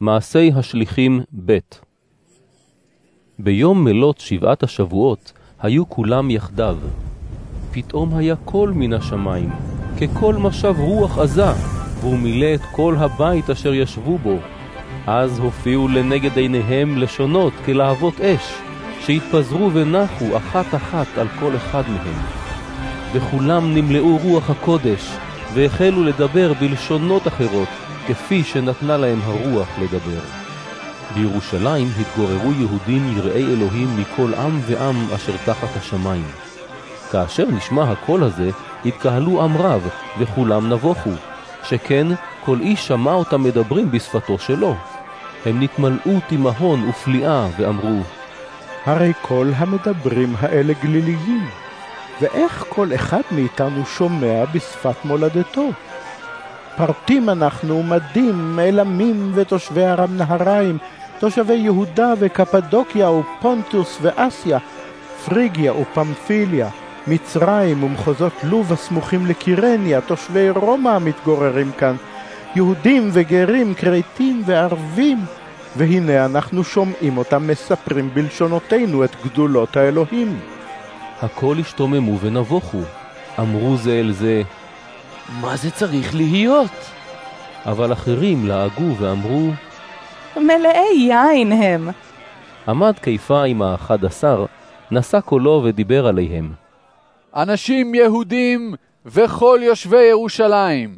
מעשי השליחים ב' ביום מלות שבעת השבועות היו כולם יחדיו. פתאום היה קול מן השמיים, כקול משב רוח עזה, והוא מילא את כל הבית אשר ישבו בו. אז הופיעו לנגד עיניהם לשונות כלהבות אש, שהתפזרו ונחו אחת אחת על כל אחד מהם. וכולם נמלאו רוח הקודש, והחלו לדבר בלשונות אחרות, כפי שנתנה להם הרוח לדבר. בירושלים התגוררו יהודים יראי אלוהים מכל עם ועם אשר תחת השמיים. כאשר נשמע הקול הזה, התקהלו עם רב, וכולם נבוכו, שכן כל איש שמע אותם מדברים בשפתו שלו. הם נתמלאו תימהון ופליאה, ואמרו, הרי כל המדברים האלה גליליים, ואיך כל אחד מאיתנו שומע בשפת מולדתו? פרטים אנחנו, מדים, אלמים ותושבי ארם נהריים, תושבי יהודה וקפדוקיה ופונטוס ואסיה, פריגיה ופמפיליה, מצרים ומחוזות לוב הסמוכים לקירניה, תושבי רומא המתגוררים כאן, יהודים וגרים, כרתים וערבים, והנה אנחנו שומעים אותם מספרים בלשונותינו את גדולות האלוהים. הכל השתוממו ונבוכו, אמרו זה אל זה, מה זה צריך להיות? אבל אחרים לעגו ואמרו, מלאי יין הם. עמד קיפה עם האחד עשר, נשא קולו ודיבר עליהם. אנשים יהודים וכל יושבי ירושלים,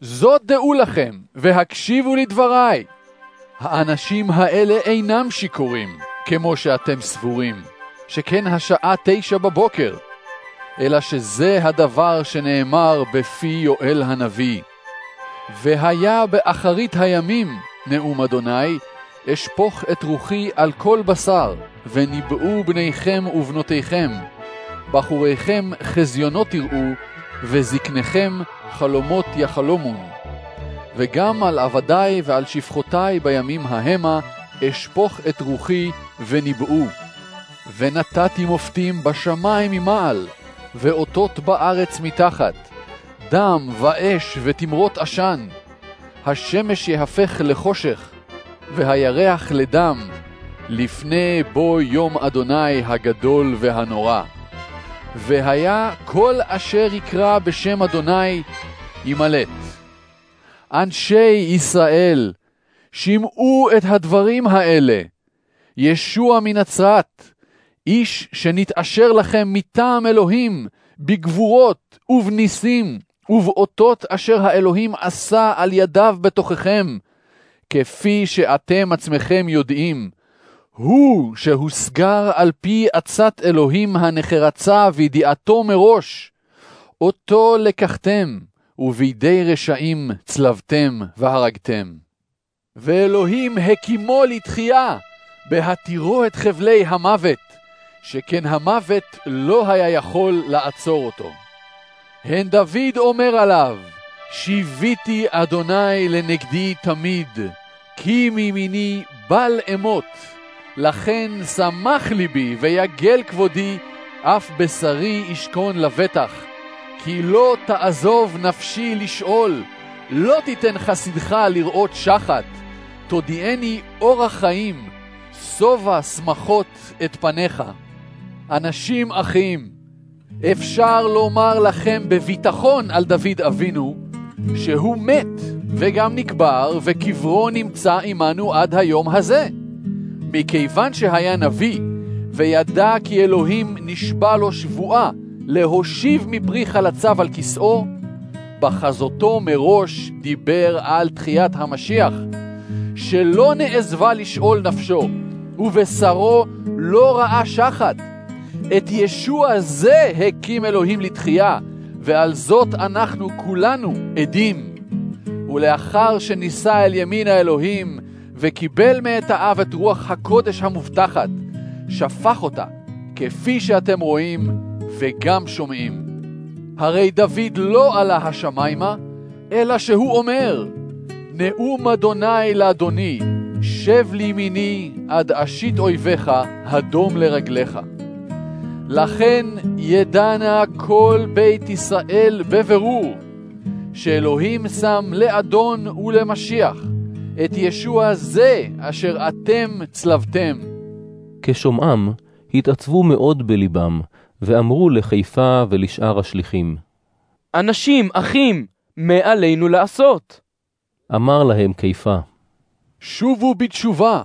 זאת דעו לכם, והקשיבו לדבריי. האנשים האלה אינם שיכורים, כמו שאתם סבורים, שכן השעה תשע בבוקר. אלא שזה הדבר שנאמר בפי יואל הנביא. והיה באחרית הימים, נאום אדוני, אשפוך את רוחי על כל בשר, וניבאו בניכם ובנותיכם. בחוריכם חזיונות תראו, וזקניכם חלומות יחלומון. וגם על עבדי ועל שפחותי בימים המה אשפוך את רוחי וניבאו. ונתתי מופתים בשמיים ממעל, ואותות בארץ מתחת, דם ואש ותמרות עשן. השמש יהפך לחושך, והירח לדם, לפני בוא יום אדוני הגדול והנורא. והיה כל אשר יקרא בשם אדוני ימלט. אנשי ישראל, שמעו את הדברים האלה. ישוע מנצרת, איש שנתעשר לכם מטעם אלוהים, בגבורות ובניסים, ובאותות אשר האלוהים עשה על ידיו בתוככם, כפי שאתם עצמכם יודעים. הוא שהוסגר על פי עצת אלוהים הנחרצה וידיעתו מראש. אותו לקחתם, ובידי רשעים צלבתם והרגתם. ואלוהים הקימו לתחייה, בהתירו את חבלי המוות, שכן המוות לא היה יכול לעצור אותו. הן דוד אומר עליו, שיוויתי אדוני לנגדי תמיד, כי מימיני בל אמות, לכן שמח ליבי ויגל כבודי, אף בשרי ישכון לבטח. כי לא תעזוב נפשי לשאול, לא תיתן חסידך לראות שחת, תודיעני אורח חיים, שובע שמחות את פניך. אנשים אחים, אפשר לומר לכם בביטחון על דוד אבינו, שהוא מת וגם נקבר וקברו נמצא עמנו עד היום הזה. מכיוון שהיה נביא וידע כי אלוהים נשבע לו שבועה להושיב מפרי חלציו על כסאו, בחזותו מראש דיבר על תחיית המשיח, שלא נעזבה לשאול נפשו, ובשרו לא ראה שחת. את ישוע זה הקים אלוהים לתחייה, ועל זאת אנחנו כולנו עדים. ולאחר שנישא אל ימין האלוהים, וקיבל מאת האב את רוח הקודש המובטחת, שפך אותה, כפי שאתם רואים וגם שומעים. הרי דוד לא עלה השמיימה, אלא שהוא אומר, נאום אדוני לאדוני, שב לימיני עד אשית אויביך, הדום לרגליך. לכן ידענה כל בית ישראל בבירור, שאלוהים שם לאדון ולמשיח את ישוע זה אשר אתם צלבתם. כשומעם, התעצבו מאוד בלבם, ואמרו לחיפה ולשאר השליחים. אנשים, אחים, מה עלינו לעשות? אמר להם קיפה, שובו בתשובה,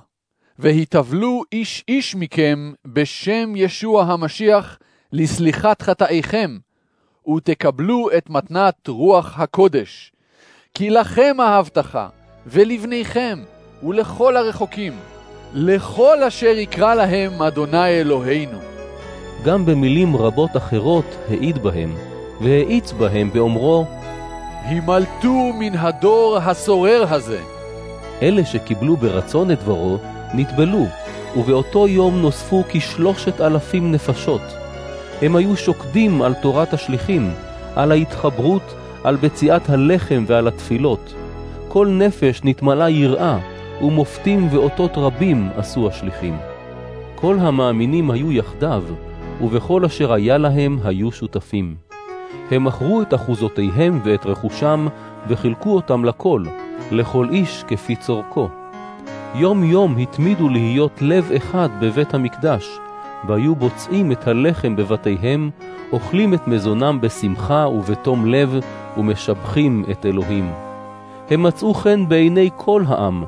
והתאבלו איש איש מכם בשם ישוע המשיח לסליחת חטאיכם, ותקבלו את מתנת רוח הקודש. כי לכם ההבטחה, ולבניכם, ולכל הרחוקים, לכל אשר יקרא להם אדוני אלוהינו. גם במילים רבות אחרות העיד בהם, והאיץ בהם באומרו, הימלטו מן הדור הסורר הזה. אלה שקיבלו ברצון את דברו, נטבלו, ובאותו יום נוספו כשלושת אלפים נפשות. הם היו שוקדים על תורת השליחים, על ההתחברות, על בציעת הלחם ועל התפילות. כל נפש נתמלאה יראה, ומופתים ואותות רבים עשו השליחים. כל המאמינים היו יחדיו, ובכל אשר היה להם היו שותפים. הם מכרו את אחוזותיהם ואת רכושם, וחילקו אותם לכל, לכל איש כפי צורכו. יום יום התמידו להיות לב אחד בבית המקדש, והיו בוצעים את הלחם בבתיהם, אוכלים את מזונם בשמחה ובתום לב, ומשבחים את אלוהים. הם מצאו חן בעיני כל העם,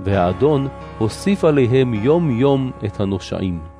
והאדון הוסיף עליהם יום יום את הנושעים.